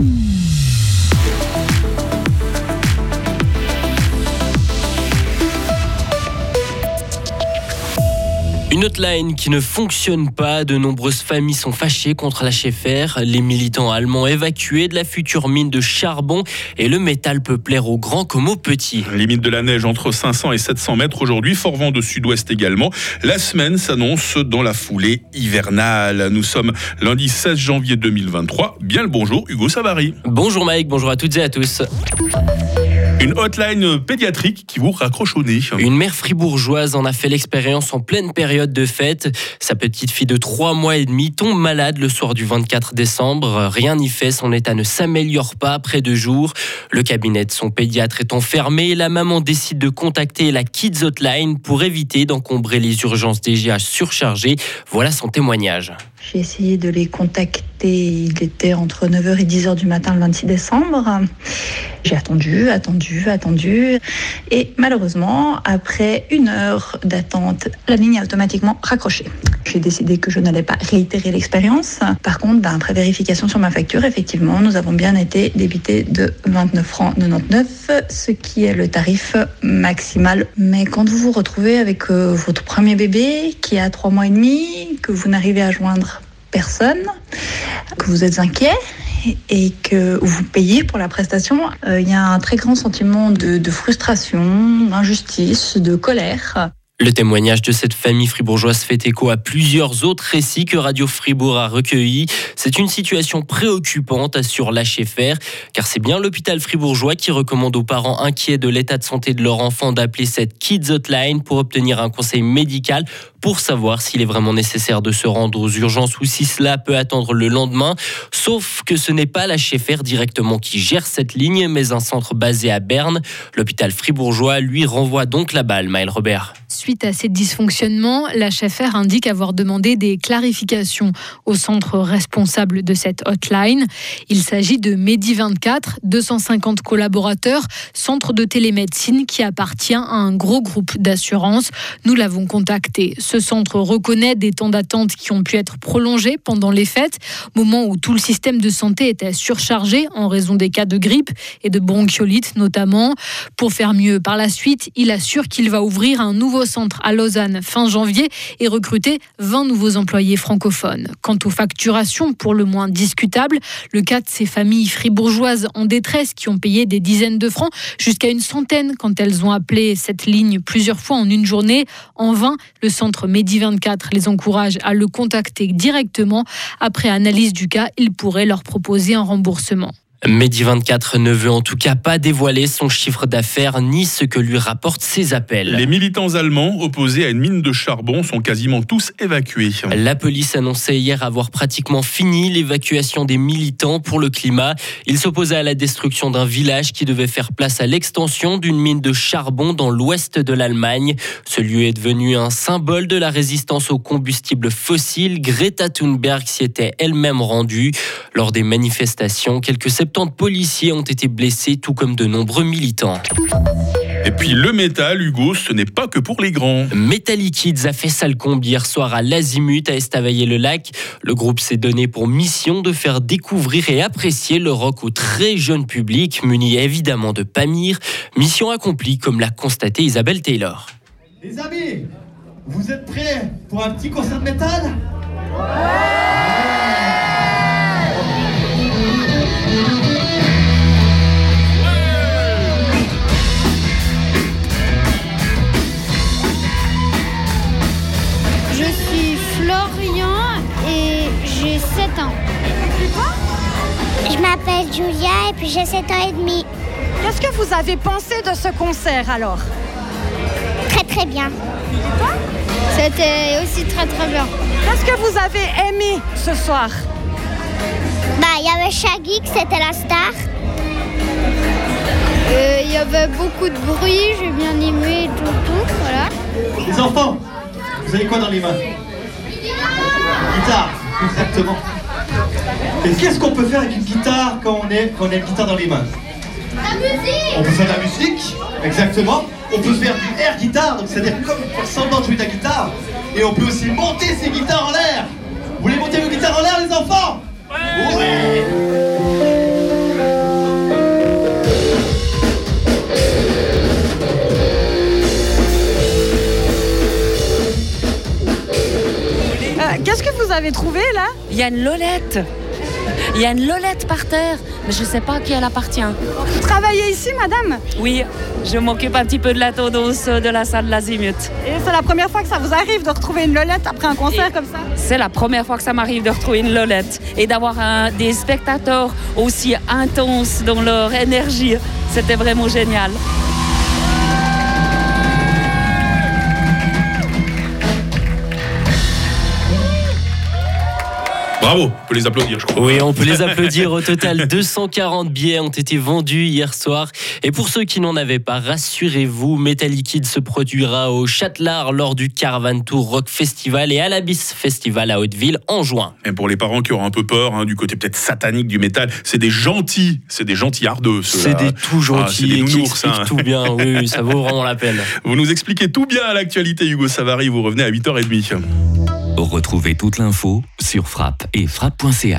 mm you. Une hotline qui ne fonctionne pas. De nombreuses familles sont fâchées contre la Schaeffer. Les militants allemands évacués de la future mine de charbon et le métal peut plaire aux grands comme aux petits. Limite de la neige entre 500 et 700 mètres aujourd'hui. Fort vent de sud-ouest également. La semaine s'annonce dans la foulée hivernale. Nous sommes lundi 16 janvier 2023. Bien le bonjour, Hugo Savary. Bonjour Mike, bonjour à toutes et à tous. Une hotline pédiatrique qui vous raccroche au nez. Une mère fribourgeoise en a fait l'expérience en pleine période de fête. Sa petite fille de 3 mois et demi tombe malade le soir du 24 décembre. Rien n'y fait, son état ne s'améliore pas après deux jours. Le cabinet de son pédiatre est enfermé et la maman décide de contacter la Kids Hotline pour éviter d'encombrer les urgences déjà surchargées. Voilà son témoignage. J'ai essayé de les contacter. Il était entre 9h et 10h du matin le 26 décembre. J'ai attendu, attendu, attendu. Et malheureusement, après une heure d'attente, la ligne a automatiquement raccroché. J'ai décidé que je n'allais pas réitérer l'expérience. Par contre, après vérification sur ma facture, effectivement, nous avons bien été débités de 29 francs 99, ce qui est le tarif maximal. Mais quand vous vous retrouvez avec euh, votre premier bébé qui a 3 mois et demi, que vous n'arrivez à joindre personne, que vous êtes inquiet et que vous payez pour la prestation, euh, il y a un très grand sentiment de, frustration, d'injustice, de colère. Le témoignage de cette famille fribourgeoise fait écho à plusieurs autres récits que Radio Fribourg a recueillis. C'est une situation préoccupante, assure l'HFR, car c'est bien l'hôpital fribourgeois qui recommande aux parents inquiets de l'état de santé de leur enfant d'appeler cette Kids Hotline pour obtenir un conseil médical pour savoir s'il est vraiment nécessaire de se rendre aux urgences ou si cela peut attendre le lendemain. Sauf que ce n'est pas la l'HFR directement qui gère cette ligne, mais un centre basé à Berne. L'hôpital fribourgeois lui renvoie donc la balle, Maël Robert. Suite à ces dysfonctionnements, la l'HFR indique avoir demandé des clarifications au centre responsable de cette hotline. Il s'agit de Medi24, 250 collaborateurs, centre de télémédecine qui appartient à un gros groupe d'assurance. Nous l'avons contacté. Ce centre reconnaît des temps d'attente qui ont pu être prolongés pendant les fêtes, moment où tout le système de santé était surchargé en raison des cas de grippe et de bronchiolite notamment. Pour faire mieux par la suite, il assure qu'il va ouvrir un nouveau centre à Lausanne fin janvier et recruter 20 nouveaux employés francophones. Quant aux facturations, pour le moins discutables, le cas de ces familles fribourgeoises en détresse qui ont payé des dizaines de francs jusqu'à une centaine quand elles ont appelé cette ligne plusieurs fois en une journée. En vain, le centre Medi24 les encourage à le contacter directement. Après analyse du cas, il pourrait leur proposer un remboursement. Medi24 ne veut en tout cas pas dévoiler son chiffre d'affaires ni ce que lui rapportent ses appels. Les militants allemands opposés à une mine de charbon sont quasiment tous évacués. La police annonçait hier avoir pratiquement fini l'évacuation des militants pour le climat. Ils s'opposaient à la destruction d'un village qui devait faire place à l'extension d'une mine de charbon dans l'ouest de l'Allemagne. Ce lieu est devenu un symbole de la résistance aux combustibles fossiles. Greta Thunberg s'y était elle-même rendue. Lors des manifestations, quelques Tant de policiers ont été blessés, tout comme de nombreux militants. Et puis le métal, Hugo, ce n'est pas que pour les grands. Metallic Kids a fait sale comble hier soir à l'Azimut à Estavayer-le-Lac. Le groupe s'est donné pour mission de faire découvrir et apprécier le rock au très jeune public, muni évidemment de Pamir. Mission accomplie, comme l'a constaté Isabelle Taylor. Les amis, vous êtes prêts pour un petit concert de métal? Je m'appelle Julia et puis j'ai 7 ans et demi. Qu'est-ce que vous avez pensé de ce concert alors? Très très bien. C'était aussi très très bien. Qu'est-ce que vous avez aimé ce soir? Bah, il y avait Shaggy, c'était la star. Euh, il y avait beaucoup de bruit, j'ai bien aimé tout, tout, voilà. Les enfants, vous avez quoi dans les mains? Guitare, exactement. Et qu'est-ce qu'on peut faire avec une guitare quand on, est, quand on a une guitare dans les mains? La musique On peut faire de la musique, exactement. On peut faire du air guitare, donc c'est-à-dire comme faire semblant de jouer de la guitare. Et on peut aussi monter ses guitares en l'air. Vous voulez monter avez trouvé là Il y a une lolette. Il y a une lolette par terre, mais je ne sais pas à qui elle appartient. Vous travaillez ici, madame Oui, je m'occupe un petit peu de la tendance de la salle Lazimut. Et c'est la première fois que ça vous arrive de retrouver une lolette après un concert Et- comme ça C'est la première fois que ça m'arrive de retrouver une lolette et d'avoir des spectateurs aussi intenses dans leur énergie. C'était vraiment génial. Bravo, on peut les applaudir, je crois. Oui, on peut les applaudir. Au total, 240 billets ont été vendus hier soir. Et pour ceux qui n'en avaient pas, rassurez-vous, Metal Liquid se produira au Châtelard lors du Caravan Tour Rock Festival et à l'Abyss Festival à Hauteville en juin. Et pour les parents qui auront un peu peur hein, du côté peut-être satanique du métal, c'est des gentils, c'est des gentils ardeux. C'est des tout Ah, gentils des et qui nounours, expliquent hein. tout bien. Oui, oui, ça vaut vraiment la peine. Vous nous expliquez tout bien à l'actualité, Hugo Savary. Vous revenez à 8h30. Retrouvez toute l'info sur frappe et frappe.ch.